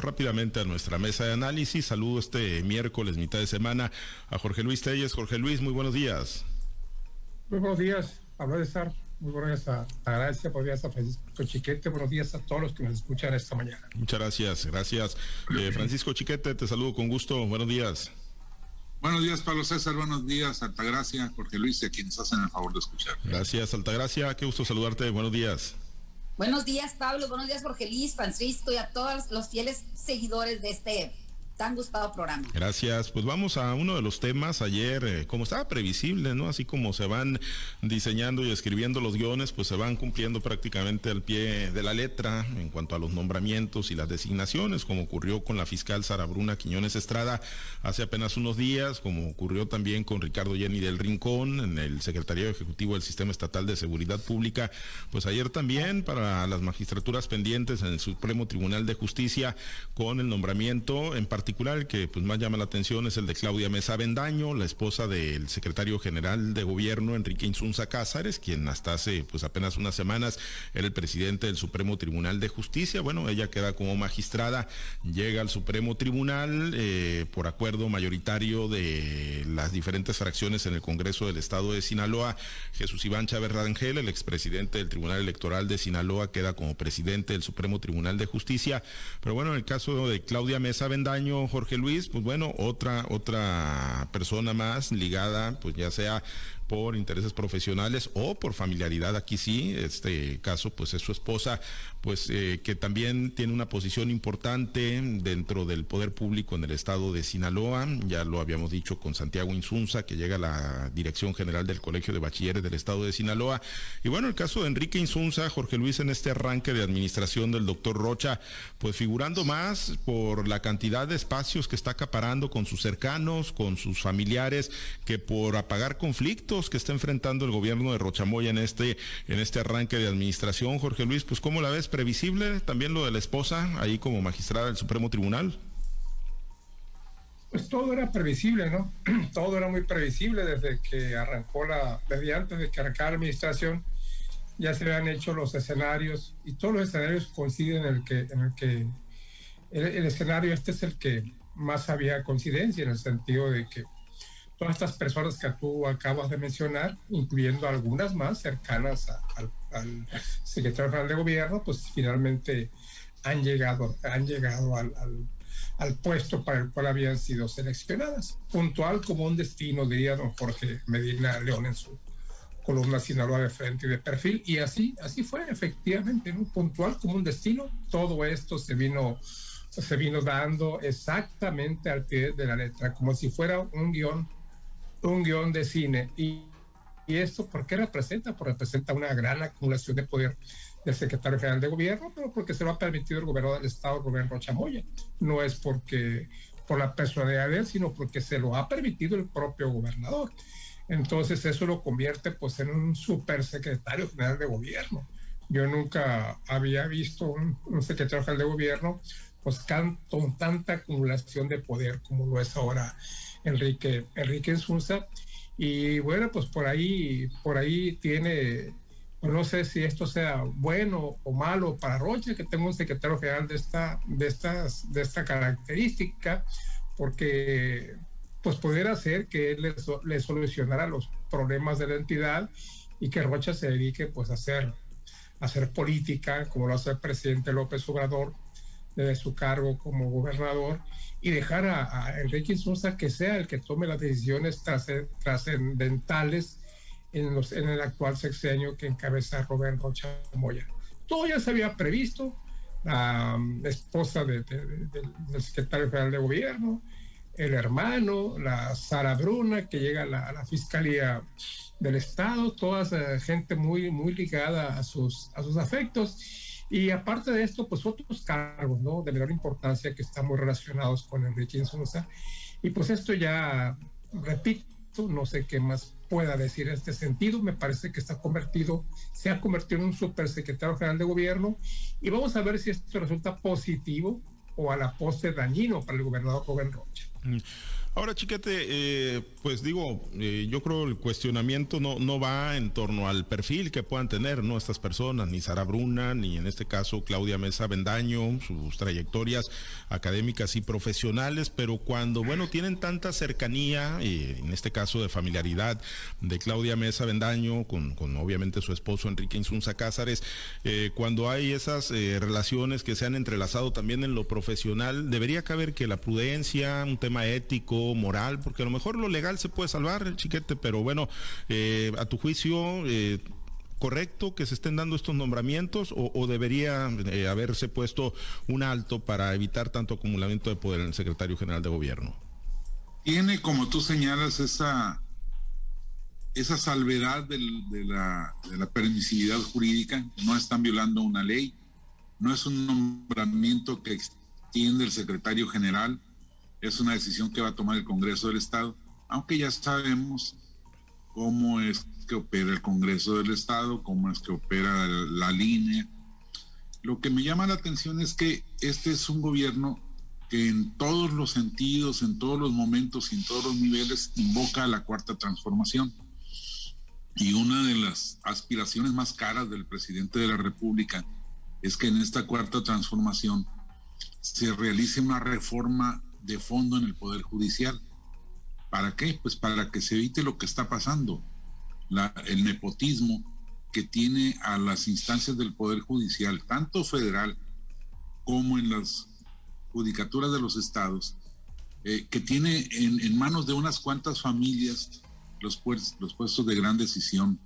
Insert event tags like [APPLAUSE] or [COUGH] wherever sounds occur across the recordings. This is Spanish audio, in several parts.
Rápidamente a nuestra mesa de análisis. Saludo este miércoles, mitad de semana, a Jorge Luis Telles. Jorge Luis, muy buenos días. Muy buenos días, Pablo de estar. Muy buenos días a, a Gracia, buenos días a Francisco Chiquete, buenos días a todos los que nos escuchan esta mañana. Muchas gracias, gracias. Eh, Francisco Chiquete, te saludo con gusto. Buenos días. Buenos días, Pablo César. Buenos días, Altagracia, Jorge Luis, a quienes hacen el favor de escuchar. Gracias, Altagracia. Qué gusto saludarte. Buenos días. Buenos días, Pablo. Buenos días, Jorge Luis, Francisco y a todos los fieles seguidores de este tan gustado programa. Gracias. Pues vamos a uno de los temas. Ayer, eh, como estaba previsible, ¿no? Así como se van diseñando y escribiendo los guiones, pues se van cumpliendo prácticamente al pie de la letra en cuanto a los nombramientos y las designaciones, como ocurrió con la fiscal Sara Bruna Quiñones Estrada hace apenas unos días, como ocurrió también con Ricardo Jenny del Rincón en el Secretario Ejecutivo del Sistema Estatal de Seguridad Pública. Pues ayer también para las magistraturas pendientes en el Supremo Tribunal de Justicia con el nombramiento en particular particular que pues más llama la atención es el de Claudia Mesa Bendaño, la esposa del secretario general de gobierno Enrique Insunza Cázares, quien hasta hace pues apenas unas semanas era el presidente del Supremo Tribunal de Justicia. Bueno, ella queda como magistrada, llega al Supremo Tribunal eh, por acuerdo mayoritario de las diferentes fracciones en el Congreso del Estado de Sinaloa. Jesús Iván Chávez Rangel, el expresidente del Tribunal Electoral de Sinaloa, queda como presidente del Supremo Tribunal de Justicia. Pero bueno, en el caso de Claudia Mesa Bendaño, Jorge Luis, pues bueno, otra, otra persona más ligada, pues ya sea por intereses profesionales o por familiaridad. Aquí sí, este caso pues es su esposa, pues eh, que también tiene una posición importante dentro del poder público en el estado de Sinaloa. Ya lo habíamos dicho con Santiago Insunza, que llega a la dirección general del Colegio de Bachilleres del estado de Sinaloa. Y bueno, el caso de Enrique Insunza, Jorge Luis, en este arranque de administración del doctor Rocha, pues figurando más por la cantidad de espacios que está acaparando con sus cercanos, con sus familiares, que por apagar conflictos que está enfrentando el gobierno de Rochamoya en este, en este arranque de administración. Jorge Luis, pues ¿cómo la ves? ¿Previsible también lo de la esposa ahí como magistrada del Supremo Tribunal? Pues todo era previsible, ¿no? [CLEARS THROAT] todo era muy previsible desde que arrancó la, desde antes de que arrancara la administración, ya se habían hecho los escenarios y todos los escenarios coinciden en el que, en el que el escenario este es el que más había coincidencia en el sentido de que todas estas personas que tú acabas de mencionar, incluyendo algunas más cercanas al, secretario general de gobierno, pues finalmente han llegado, han llegado al, al, puesto para el cual habían sido seleccionadas. Puntual como un destino, diría don Jorge Medina León en su columna Sinaloa de frente y de perfil. Y así, así fue, efectivamente, ¿no? puntual como un destino. Todo esto se vino, se vino dando exactamente al pie de la letra, como si fuera un guion un guion de cine. Y, y esto, ¿por qué representa? Pues representa una gran acumulación de poder del secretario general de gobierno, pero porque se lo ha permitido el gobernador del estado, el gobierno Chamoya. No es porque por la personalidad de él, sino porque se lo ha permitido el propio gobernador. Entonces eso lo convierte pues en un supersecretario general de gobierno. Yo nunca había visto un, un secretario general de gobierno pues con tanta acumulación de poder como lo es ahora Enrique, Enrique Insunza. Y bueno, pues por ahí, por ahí tiene, pues no sé si esto sea bueno o malo para Rocha, que tengo un secretario general de esta, de estas, de esta característica, porque pues poder hacer que él le, solucionara los problemas de la entidad y que Rocha se dedique pues a hacer, a hacer política, como lo hace el presidente López Obrador, desde su cargo como gobernador y dejar a, Enrique Insunza que sea el que tome las decisiones trascendentales en, en el actual sexenio que encabeza Rubén Rocha Moya. Todo ya se había previsto, la, esposa del secretario general de gobierno, el hermano, la Sara Bruna, que llega a la, Fiscalía del Estado, toda esa gente muy, muy ligada a sus, a sus afectos y aparte de esto, pues otros cargos, ¿no? De menor importancia que están muy relacionados con Enrique Insunza. Y pues esto ya, repito, no sé qué más pueda decir en este sentido. Me parece que está convertido, se ha convertido en un supersecretario general de gobierno. Y vamos a ver si esto resulta positivo o a la poste dañino para el gobernador Joven Rocha. Ahora, chiquete, eh, pues digo, eh, yo creo el cuestionamiento no, no va en torno al perfil que puedan tener, ¿no? Estas personas, ni Sara Bruna, ni en este caso Claudia Mesa Bendaño, sus trayectorias académicas y profesionales, pero cuando, bueno, tienen tanta cercanía, eh, en este caso de familiaridad de Claudia Mesa Bendaño con, obviamente su esposo Enrique Insunza Cázares, cuando hay esas relaciones que se han entrelazado también en lo profesional, debería caber que la prudencia, un tema ético, moral, porque a lo mejor lo legal se puede salvar, chiquete, pero bueno, eh, a tu juicio, eh, correcto que se estén dando estos nombramientos o, debería eh, haberse puesto un alto para evitar tanto acumulamiento de poder en el secretario general de gobierno? Tiene, como tú señalas, esa, esa salvedad de, la, de la permisividad jurídica, no están violando una ley, no es un nombramiento que extiende el secretario general, es una decisión que va a tomar el Congreso del Estado, aunque ya sabemos cómo es que opera el Congreso del Estado, cómo es que opera la, línea. Lo que me llama la atención es que este es un gobierno que en todos los sentidos, en todos los momentos en todos los niveles invoca a la cuarta transformación. Y una de las aspiraciones más caras del presidente de la República es que en esta cuarta transformación se realice una reforma de fondo en el Poder Judicial. ¿Para qué? Pues para que se evite lo que está pasando, el nepotismo que tiene a las instancias del Poder Judicial, tanto federal como en las judicaturas de los estados, eh, que tiene en, manos de unas cuantas familias los, los puestos de gran decisión,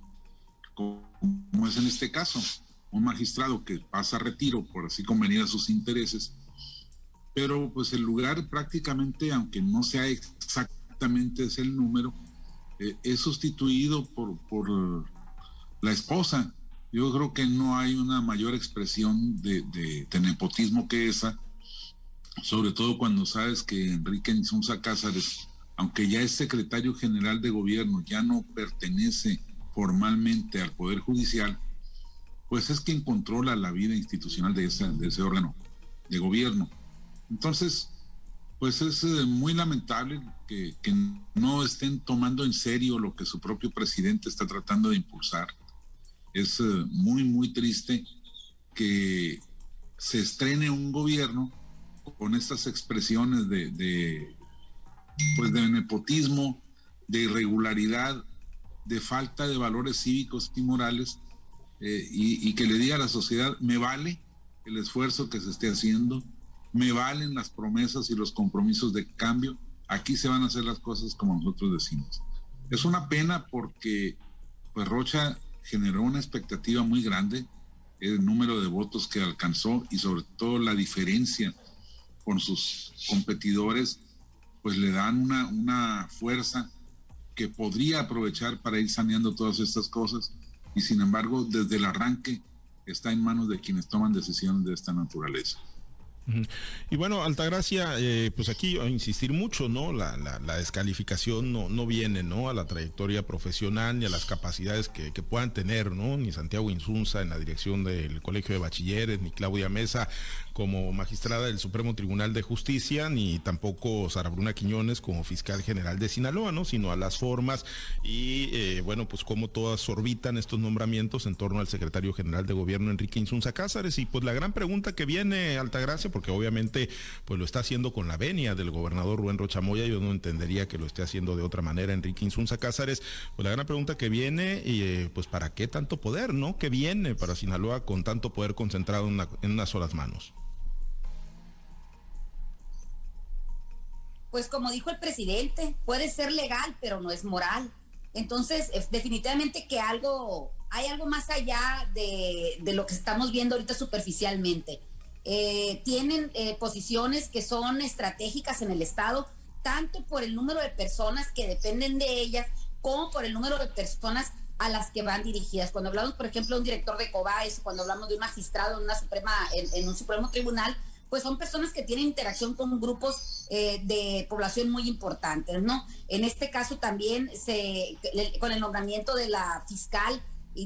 como es en este caso, un magistrado que pasa a retiro por así convenir a sus intereses pero pues el lugar prácticamente, aunque no sea exactamente ese el número, eh, es sustituido por, por la esposa. Yo creo que no hay una mayor expresión de, de, nepotismo que esa, sobre todo cuando sabes que Enrique Insunza Cázares, aunque ya es secretario general de gobierno, ya no pertenece formalmente al Poder Judicial, pues es quien controla la vida institucional de ese, de ese órgano de gobierno. Entonces, pues es eh, muy lamentable que, no estén tomando en serio lo que su propio presidente está tratando de impulsar. Es eh, muy, muy triste que se estrene un gobierno con estas expresiones de, pues de nepotismo, de irregularidad, de falta de valores cívicos y morales, eh, y, y que le diga a la sociedad, me vale el esfuerzo que se esté haciendo, me valen las promesas y los compromisos de cambio, aquí se van a hacer las cosas como nosotros decimos. Es una pena porque pues Rocha generó una expectativa muy grande, el número de votos que alcanzó y sobre todo la diferencia con sus competidores, pues le dan una, una fuerza que podría aprovechar para ir saneando todas estas cosas y sin embargo desde el arranque está en manos de quienes toman decisiones de esta naturaleza. Y bueno, Altagracia, eh, pues aquí a insistir mucho, ¿no? La, la, descalificación no, no viene, ¿no? A la trayectoria profesional ni a las capacidades que, puedan tener, ¿no? Ni Santiago Insunza en la dirección del Colegio de Bachilleres, ni Claudia Mesa como magistrada del Supremo Tribunal de Justicia, ni tampoco Sara Bruna Quiñones como fiscal general de Sinaloa, ¿no? Sino a las formas y, eh, bueno, pues cómo todas orbitan estos nombramientos en torno al secretario general de gobierno Enrique Insunza Cázares. Y pues la gran pregunta que viene, Altagracia, porque obviamente pues lo está haciendo con la venia del gobernador Rubén Rochamoya, yo no entendería que lo esté haciendo de otra manera Enrique Insunza Cázares, pues la gran pregunta que viene, y eh, pues para qué tanto poder, ¿no? ¿Qué viene para Sinaloa con tanto poder concentrado en, en unas solas manos? Pues como dijo el presidente, puede ser legal, pero no es moral. Entonces, definitivamente que algo, hay algo más allá de, de lo que estamos viendo ahorita superficialmente. Eh, tienen eh, posiciones que son estratégicas en el Estado, tanto por el número de personas que dependen de ellas, como por el número de personas a las que van dirigidas. Cuando hablamos, por ejemplo, de un director de COBAES, cuando hablamos de un magistrado en, una suprema, en, un Supremo Tribunal, pues son personas que tienen interacción con grupos eh, de población muy importantes, ¿no? En este caso también se, con el nombramiento de la fiscal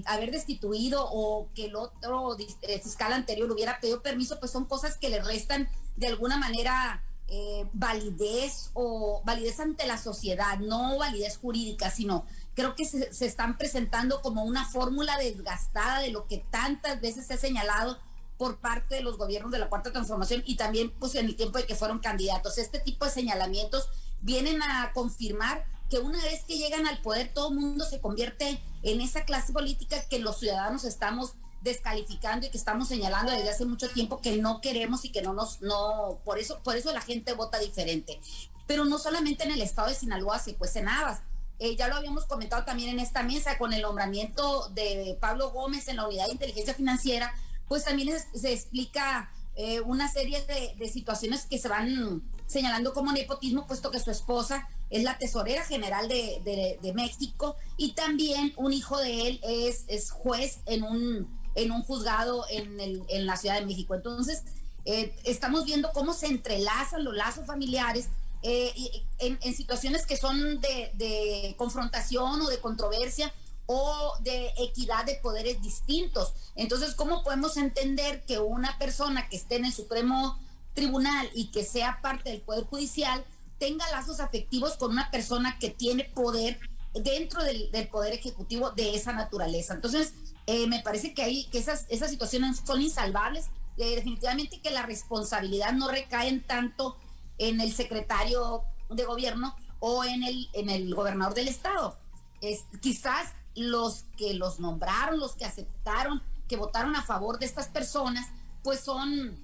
haber destituido o que el otro eh, fiscal anterior hubiera pedido permiso, pues son cosas que le restan de alguna manera eh, validez o validez ante la sociedad, no validez jurídica, sino creo que se, se están presentando como una fórmula desgastada de lo que tantas veces se ha señalado por parte de los gobiernos de la Cuarta Transformación y también pues en el tiempo de que fueron candidatos. Este tipo de señalamientos vienen a confirmar que una vez que llegan al poder todo el mundo se convierte en esa clase política que los ciudadanos estamos descalificando y que estamos señalando desde hace mucho tiempo que no queremos y que no nos no por eso por eso la gente vota diferente. Pero no solamente en el estado de Sinaloa se cuecen habas. Eh, ya lo habíamos comentado también en esta mesa con el nombramiento de Pablo Gómez en la unidad de inteligencia financiera, pues también se explica eh, una serie de, situaciones que se van señalando como nepotismo, puesto que su esposa es la tesorera general de, México y también un hijo de él es, es juez en un, en un juzgado en, en la Ciudad de México. Entonces, eh, estamos viendo cómo se entrelazan los lazos familiares eh, en, situaciones que son de, de confrontación o de controversia o de equidad de poderes distintos. Entonces, ¿cómo podemos entender que una persona que esté en el Supremo Tribunal y que sea parte del Poder Judicial tenga lazos afectivos con una persona que tiene poder dentro del, Poder Ejecutivo de esa naturaleza? Entonces, eh, me parece que, hay, que esas, esas situaciones son insalvables. Eh, definitivamente que la responsabilidad no recae en tanto en el secretario de gobierno o en el, en el gobernador del estado. Es, quizás los que los nombraron, los que aceptaron, que votaron a favor de estas personas, pues son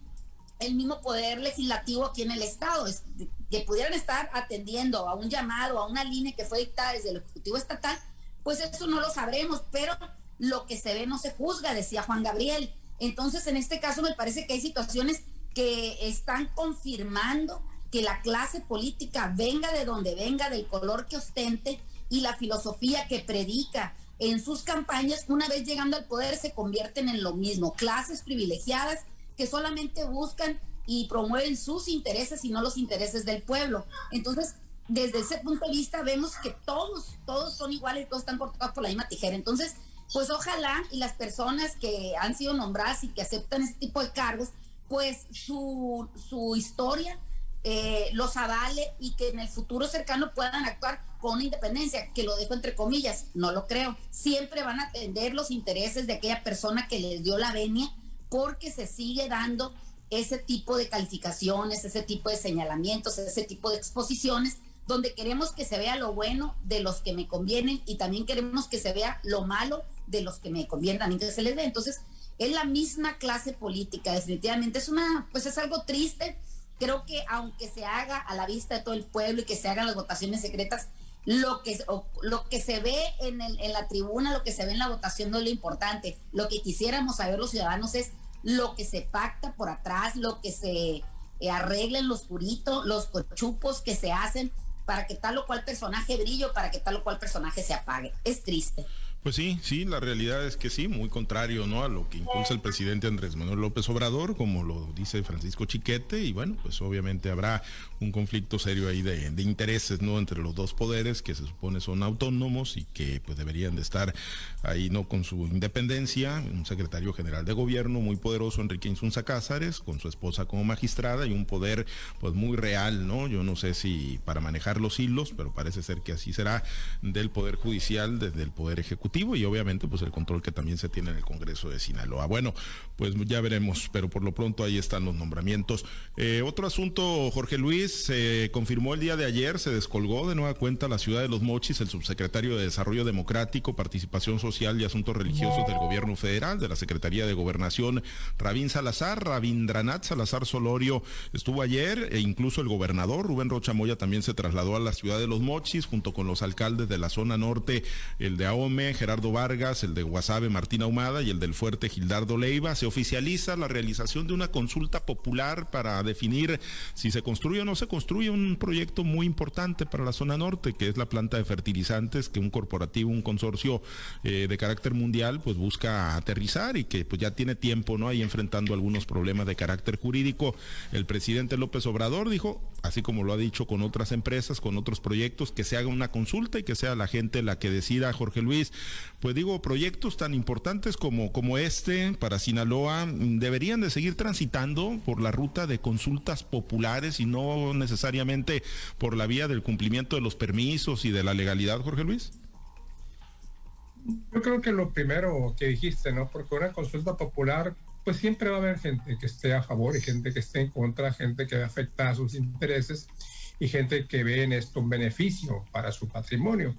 el mismo poder legislativo aquí en el Estado, es, que pudieran estar atendiendo a un llamado, a una línea que fue dictada desde el Ejecutivo Estatal, pues eso no lo sabremos, pero lo que se ve no se juzga, decía Juan Gabriel. Entonces, en este caso me parece que hay situaciones que están confirmando que la clase política venga de donde venga, del color que ostente y la filosofía que predica en sus campañas, una vez llegando al poder, se convierten en lo mismo, clases privilegiadas solamente buscan y promueven sus intereses y no los intereses del pueblo. Entonces, desde ese punto de vista, vemos que todos, todos son iguales, todos están cortados por la misma tijera. Entonces, pues ojalá y las personas que han sido nombradas y que aceptan este tipo de cargos, pues su, su historia eh, los avale y que en el futuro cercano puedan actuar con independencia, que lo dejo entre comillas, no lo creo. Siempre van a atender los intereses de aquella persona que les dio la venia porque se sigue dando ese tipo de calificaciones, ese tipo de señalamientos, ese tipo de exposiciones, donde queremos que se vea lo bueno de los que me convienen y también queremos que se vea lo malo de los que me convienen que se les ve. Entonces, es la misma clase política, definitivamente. Es una, pues es algo triste. Creo que aunque se haga a la vista de todo el pueblo y que se hagan las votaciones secretas, lo que, lo que se ve en, el, en la tribuna, lo que se ve en la votación no es lo importante. Lo que quisiéramos saber los ciudadanos es lo que se pacta por atrás, lo que se eh, arreglen los puritos, los cochupos que se hacen para que tal o cual personaje brille para que tal o cual personaje se apague. Es triste. Pues sí, sí, la realidad es que sí, muy contrario ¿no? a lo que impulsa el presidente Andrés Manuel López Obrador, como lo dice Francisco Chiquete, y bueno, pues obviamente habrá un conflicto serio ahí de, intereses ¿no? entre los dos poderes que se supone son autónomos y que pues deberían de estar ahí no con su independencia, un secretario general de gobierno muy poderoso, Enrique Insunza Cázares, con su esposa como magistrada y un poder pues muy real, ¿no? Yo no sé si para manejar los hilos, pero parece ser que así será del poder judicial desde el poder ejecutivo y obviamente pues el control que también se tiene en el Congreso de Sinaloa. Bueno, pues ya veremos, pero por lo pronto ahí están los nombramientos. Eh, otro asunto, Jorge Luis, se confirmó el día de ayer, se descolgó de nueva cuenta la ciudad de Los Mochis, el subsecretario de Desarrollo Democrático, Participación Social y Asuntos Religiosos del Gobierno Federal, de la Secretaría de Gobernación, Rabín Salazar, Rabindranath Salazar Solorio, estuvo ayer e incluso el gobernador Rubén Rochamoya también se trasladó a la ciudad de Los Mochis junto con los alcaldes de la zona norte, el de Ahome, Gerardo Vargas, el de Guasave Martín Ahumada y el del Fuerte Gildardo Leiva, se oficializa la realización de una consulta popular para definir si se construye o no se construye un proyecto muy importante para la zona norte, que es la planta de fertilizantes que un corporativo, un consorcio eh, de carácter mundial, pues busca aterrizar y que pues ya tiene tiempo, ¿no? Ahí enfrentando algunos problemas de carácter jurídico. El presidente López Obrador dijo, así como lo ha dicho con otras empresas, con otros proyectos, que se haga una consulta y que sea la gente la que decida, Jorge Luis, pues digo, proyectos tan importantes como, como este para Sinaloa deberían de seguir transitando por la ruta de consultas populares y no necesariamente por la vía del cumplimiento de los permisos y de la legalidad, Jorge Luis? Yo creo que lo primero que dijiste, ¿no? Porque una consulta popular, pues siempre va a haber gente que esté a favor y gente que esté en contra, gente que afecta a sus intereses y gente que ve en esto un beneficio para su patrimonio.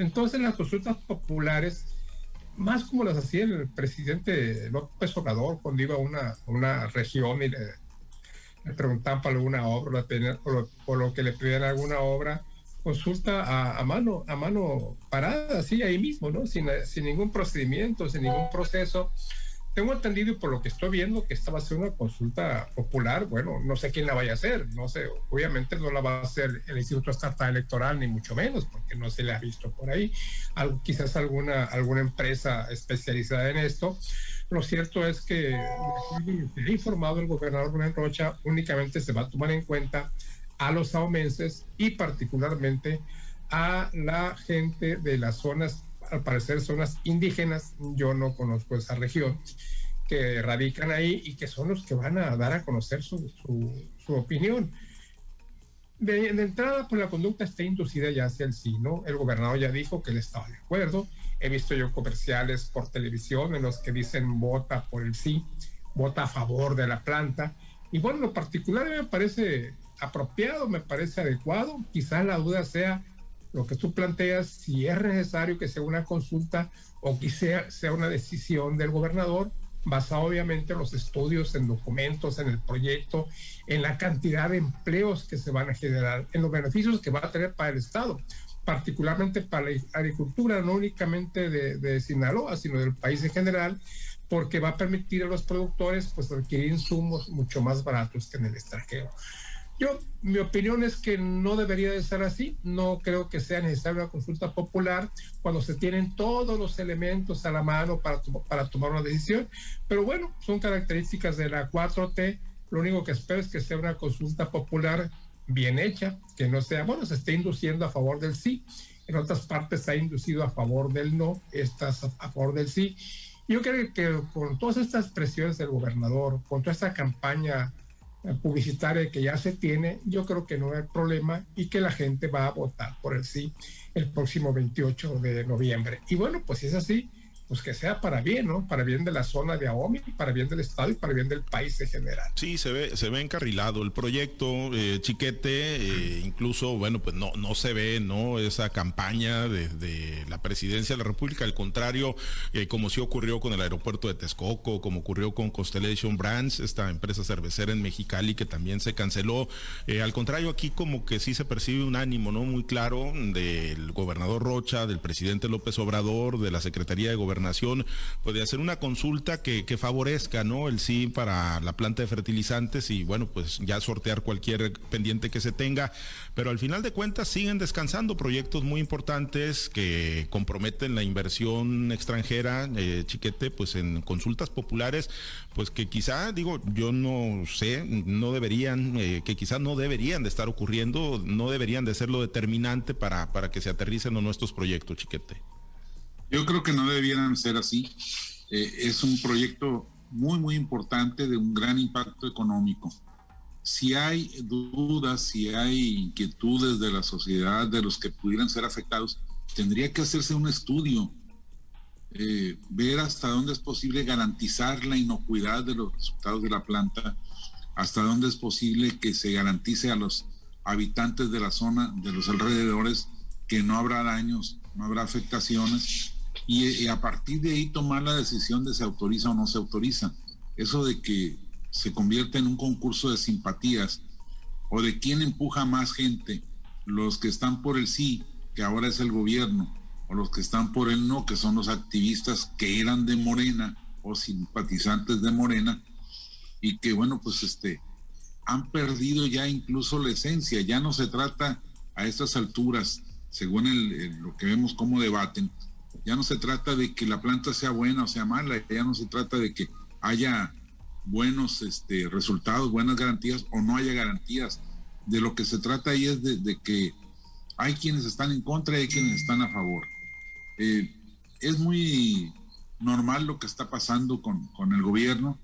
Entonces las consultas populares, más como las hacía el presidente López Obrador cuando iba a una, una región y le, preguntaban para alguna obra o, lo que le pedían alguna obra, consulta a, mano, a mano parada, así ahí mismo, ¿no? Sin, sin ningún procedimiento, sin ningún proceso. Tengo entendido por lo que estoy viendo que esta va a ser una consulta popular. Bueno, no sé quién la vaya a hacer, no sé. Obviamente no la va a hacer el Instituto Estatal Electoral, ni mucho menos, porque no se le ha visto por ahí. Algo, quizás alguna, alguna empresa especializada en esto. Lo cierto es que, ha informado el gobernador Rubén Rocha, únicamente se va a tomar en cuenta a los aumenses y particularmente a la gente de las zonas, al parecer zonas indígenas, yo no conozco esa región, que radican ahí y que son los que van a dar a conocer su, su, opinión. De, entrada, pues la conducta está inducida ya hacia el sí, ¿no? El gobernador ya dijo que él estaba de acuerdo. He visto yo comerciales por televisión en los que dicen vota por el sí, vota a favor de la planta. Y bueno, lo particular me parece apropiado, me parece adecuado. Quizás la duda sea lo que tú planteas, si es necesario que sea una consulta o que sea, sea una decisión del gobernador, basada obviamente en los estudios, en documentos, en el proyecto, en la cantidad de empleos que se van a generar, en los beneficios que va a tener para el Estado, particularmente para la agricultura, no únicamente de, de Sinaloa, sino del país en general, porque va a permitir a los productores pues adquirir insumos mucho más baratos que en el extranjero. Yo, mi opinión es que no debería de ser así. No creo que sea necesaria una consulta popular cuando se tienen todos los elementos a la mano para, para tomar una decisión. Pero bueno, son características de la 4T. Lo único que espero es que sea una consulta popular bien hecha, que no sea, bueno, se esté induciendo a favor del sí. En otras partes se ha inducido a favor del no, estas a favor del sí. Yo creo que con todas estas presiones del gobernador, con toda esta campaña publicitaria que ya se tiene, yo creo que no hay problema y que la gente va a votar por el sí el próximo 28 de noviembre. Y bueno, pues si es así, pues que sea para bien, ¿no? Para bien de la zona de Aomi, para bien del Estado y para bien del país en general. Sí, se ve, se ve encarrilado el proyecto, eh, Chiquete, eh, incluso, bueno, pues no, no se ve, ¿no? Esa campaña de, la presidencia de la República, al contrario, eh, como sí ocurrió con el aeropuerto de Texcoco, como ocurrió con Constellation Brands, esta empresa cervecera en Mexicali que también se canceló. al contrario, aquí como que sí se percibe un ánimo, ¿no? Muy claro del gobernador Rocha, del presidente López Obrador, de la Secretaría de Gobernación Nación puede hacer una consulta que, favorezca, ¿no? El sí para la planta de fertilizantes y bueno, pues ya sortear cualquier pendiente que se tenga. Pero al final de cuentas siguen descansando proyectos muy importantes que comprometen la inversión extranjera, eh, chiquete, pues en consultas populares, pues que quizá, digo, yo no sé, no deberían, eh, que quizá no deberían de estar ocurriendo, no deberían de ser lo determinante para, para que se aterricen nuestros proyectos, chiquete. Yo creo que no debieran ser así. Eh, es un proyecto muy, muy importante de un gran impacto económico. Si hay dudas, si hay inquietudes de la sociedad, de los que pudieran ser afectados, tendría que hacerse un estudio, eh, ver hasta dónde es posible garantizar la inocuidad de los resultados de la planta, hasta dónde es posible que se garantice a los habitantes de la zona, de los alrededores, que no habrá daños, no habrá afectaciones y, a partir de ahí tomar la decisión de si autoriza o no se autoriza. Eso de que se convierte en un concurso de simpatías o de quién empuja más gente, los que están por el sí, que ahora es el gobierno, o los que están por el no, que son los activistas que eran de Morena o simpatizantes de Morena, y que bueno, pues este, han perdido ya incluso la esencia, ya no se trata a estas alturas, según lo que vemos cómo debaten, ya no se trata de que la planta sea buena o sea mala, ya no se trata de que haya buenos este, resultados, buenas garantías o no haya garantías. De lo que se trata ahí es de, que hay quienes están en contra y hay quienes están a favor. Eh, es muy normal lo que está pasando con, con el gobierno.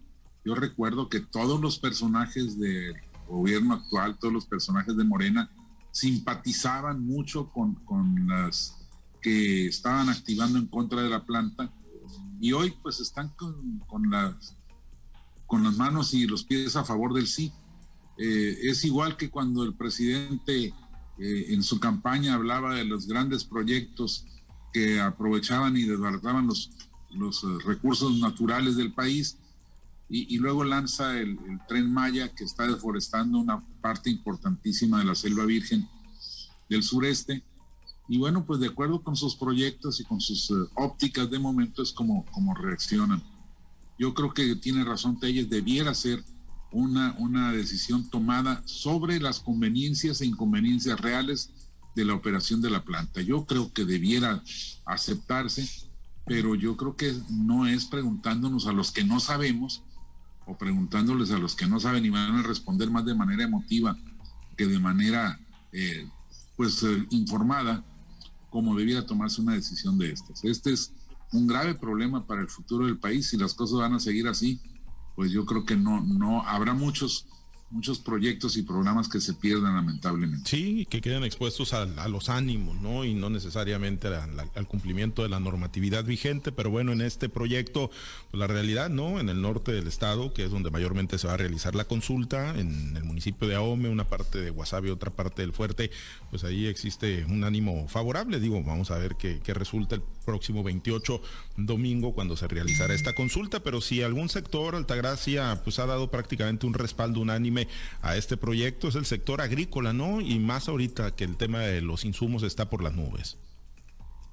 Yo recuerdo que todos los personajes del gobierno actual, todos los personajes de Morena, simpatizaban mucho con, con las que estaban activando en contra de la planta y hoy pues están con, con las, con las manos y los pies a favor del sí. Eh, es igual que cuando el presidente eh, en su campaña hablaba de los grandes proyectos que aprovechaban y desbarataban los, los eh, recursos naturales del país y, luego lanza el, tren Maya que está deforestando una parte importantísima de la selva virgen del sureste. Y bueno, pues de acuerdo con sus proyectos y con sus ópticas de momento es como, como reaccionan. Yo creo que tiene razón Telles, debiera ser una, una decisión tomada sobre las conveniencias e inconveniencias reales de la operación de la planta. Yo creo que debiera aceptarse, pero yo creo que no es preguntándonos a los que no sabemos o preguntándoles a los que no saben y van a responder más de manera emotiva que de manera eh, pues eh, informada como debiera tomarse una decisión de estas. Este es un grave problema para el futuro del país si las cosas van a seguir así pues yo creo que no, no habrá muchos muchos proyectos y programas que se pierdan lamentablemente. Sí, que queden expuestos a, los ánimos, ¿no? Y no necesariamente al cumplimiento de la normatividad vigente, pero bueno, en este proyecto, pues la realidad, ¿no? En el norte del estado, que es donde mayormente se va a realizar la consulta, en el municipio de Ahome, una parte de Guasave, otra parte del Fuerte, pues ahí existe un ánimo favorable, digo, vamos a ver qué, qué resulta el próximo 28 domingo cuando se realizará esta consulta, pero si algún sector, Altagracia, pues ha dado prácticamente un respaldo unánime a este proyecto, es el sector agrícola, ¿no? Y más ahorita que el tema de los insumos está por las nubes.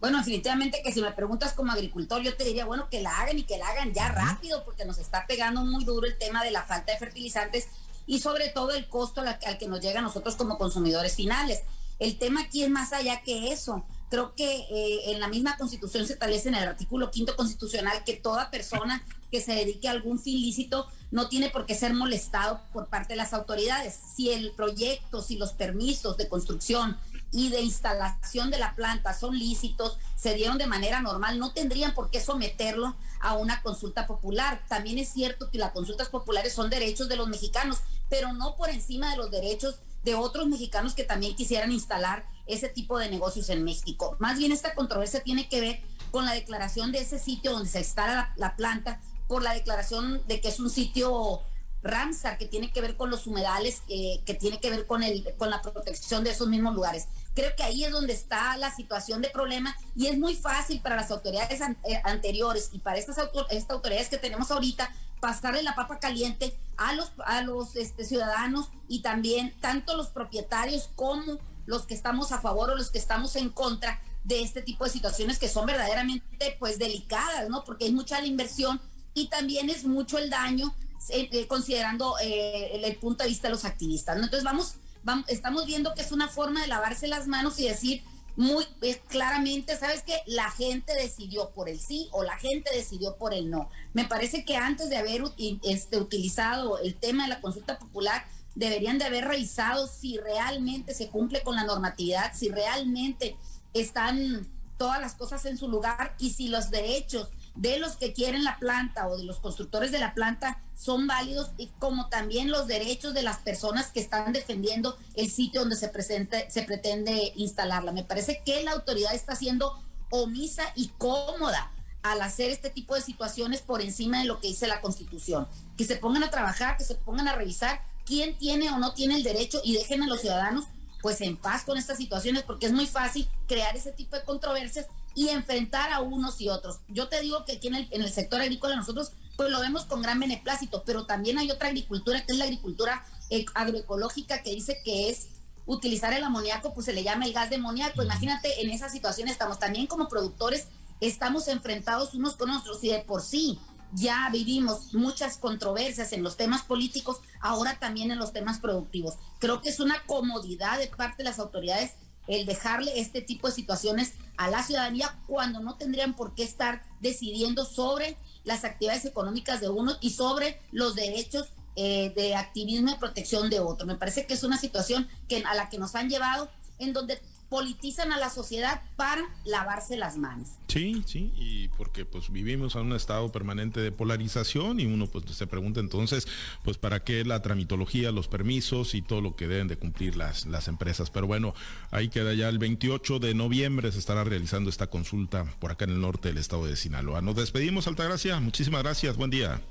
Bueno, definitivamente que si me preguntas como agricultor, yo te diría, bueno, que la hagan y que la hagan ya rápido, porque nos está pegando muy duro el tema de la falta de fertilizantes y sobre todo el costo al, que nos llega a nosotros como consumidores finales. El tema aquí es más allá que eso creo que eh, en la misma constitución se establece en el artículo quinto constitucional que toda persona que se dedique a algún fin lícito no tiene por qué ser molestado por parte de las autoridades. Si el proyecto, si los permisos de construcción y de instalación de la planta son lícitos, se dieron de manera normal, no tendrían por qué someterlo a una consulta popular. También es cierto que las consultas populares son derechos de los mexicanos, pero no por encima de los derechos de otros mexicanos que también quisieran instalar ese tipo de negocios en México. Más bien esta controversia tiene que ver con la declaración de ese sitio donde se instala la, planta, por la declaración de que es un sitio Ramsar, que tiene que ver con los humedales, que tiene que ver con, el, con la protección de esos mismos lugares. Creo que ahí es donde está la situación de problema y es muy fácil para las autoridades eh, anteriores y para estas, estas autoridades que tenemos ahorita pasarle la papa caliente a los, a los este, ciudadanos y también tanto los propietarios como los que estamos a favor o los que estamos en contra de este tipo de situaciones que son verdaderamente pues delicadas, ¿no? Porque es mucha la inversión y también es mucho el daño eh, eh, considerando eh, el, punto de vista de los activistas, ¿no? Entonces vamos, vamos, estamos viendo que es una forma de lavarse las manos y decir muy claramente, ¿sabes qué? La gente decidió por el sí o la gente decidió por el no. Me parece que antes de haber este, utilizado el tema de la consulta popular, deberían de haber revisado si realmente se cumple con la normatividad, si realmente están todas las cosas en su lugar y si los derechos de los que quieren la planta o de los constructores de la planta son válidos y como también los derechos de las personas que están defendiendo el sitio donde se presente, se pretende instalarla. Me parece que la autoridad está siendo omisa y cómoda al hacer este tipo de situaciones por encima de lo que dice la Constitución. Que se pongan a trabajar, que se pongan a revisar quién tiene o no tiene el derecho y dejen a los ciudadanos pues en paz con estas situaciones porque es muy fácil crear ese tipo de controversias y enfrentar a unos y otros. Yo te digo que aquí en el, en el sector agrícola nosotros pues lo vemos con gran beneplácito, pero también hay otra agricultura que es la agricultura eh, agroecológica que dice que es utilizar el amoníaco, pues se le llama el gas de amoníaco. Imagínate, en esa situación estamos también como productores, estamos enfrentados unos con otros y de por sí ya vivimos muchas controversias en los temas políticos, ahora también en los temas productivos. Creo que es una comodidad de parte de las autoridades el dejarle este tipo de situaciones a la ciudadanía cuando no tendrían por qué estar decidiendo sobre las actividades económicas de uno y sobre los derechos eh, de activismo y protección de otro. Me parece que es una situación que, a la que nos han llevado en donde politizan a la sociedad para lavarse las manos. Sí, sí, y porque pues vivimos en un estado permanente de polarización y uno pues se pregunta entonces pues para qué la tramitología, los permisos y todo lo que deben de cumplir las, las empresas. Pero bueno, ahí queda ya el 28 de noviembre se estará realizando esta consulta por acá en el norte del estado de Sinaloa. Nos despedimos, Altagracia, muchísimas gracias, buen día.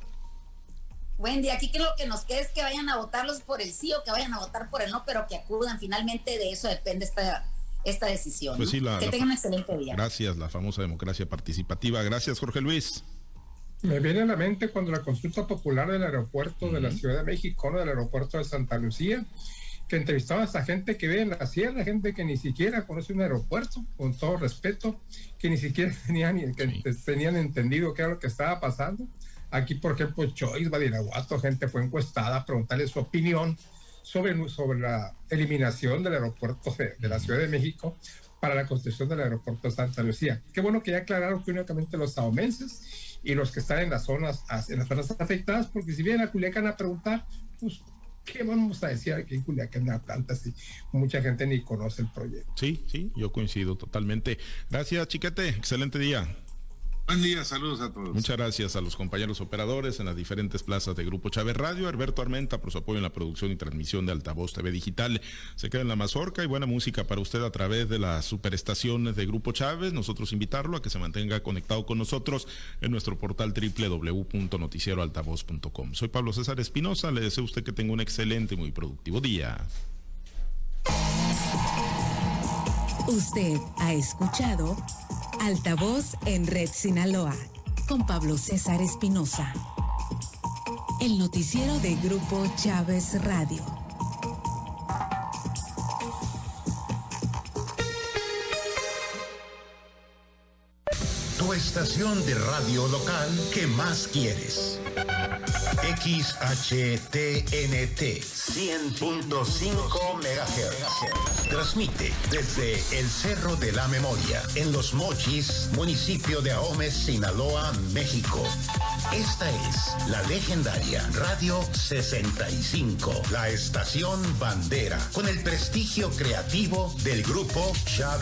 Buen día, aquí que lo que nos queda es que vayan a votarlos por el sí o que vayan a votar por el no, pero que acudan. Finalmente de eso depende esta esta decisión. Pues sí, la, que tengan un excelente día. Gracias, la famosa democracia participativa. Gracias, Jorge Luis. Me viene a la mente cuando la consulta popular del aeropuerto de la Ciudad de México, ¿no? del aeropuerto de Santa Lucía, que entrevistaba a esa gente que vive en la sierra, gente que ni siquiera conoce un aeropuerto, con todo respeto, que ni siquiera [LAUGHS] tenían, que tenían entendido qué era lo que estaba pasando. Aquí, por ejemplo, Choice, Badiraguato, gente fue encuestada a preguntarle su opinión sobre, sobre la eliminación del aeropuerto de, la Ciudad de México para la construcción del aeropuerto Santa Lucía. Qué bueno que ya aclararon que únicamente los saomenses y los que están en las zonas, en las zonas afectadas, porque si vienen a Culiacán a preguntar, pues, ¿qué vamos a decir aquí en Culiacán de Atlanta si mucha gente ni conoce el proyecto? Sí, sí, yo coincido totalmente. Gracias, Chiquete. Excelente día. Buen día, saludos a todos. Muchas gracias a los compañeros operadores en las diferentes plazas de Grupo Chávez Radio, Alberto Armenta por su apoyo en la producción y transmisión de Altavoz TV Digital. Se queda en la mazorca y buena música para usted a través de las superestaciones de Grupo Chávez. Nosotros invitarlo a que se mantenga conectado con nosotros en nuestro portal www.noticieroaltavoz.com. Soy Pablo César Espinosa, le deseo a usted que tenga un excelente y muy productivo día. Usted ha escuchado Altavoz en Red Sinaloa con Pablo César Espinosa. El noticiero de Grupo Chávez Radio. Estación de radio local que más quieres. XHTNT 100.5 MHz. Transmite desde el Cerro de la Memoria, en Los Mochis, municipio de Ahome, Sinaloa, México. Esta es la legendaria Radio 65, la estación bandera, con el prestigio creativo del grupo Chávez.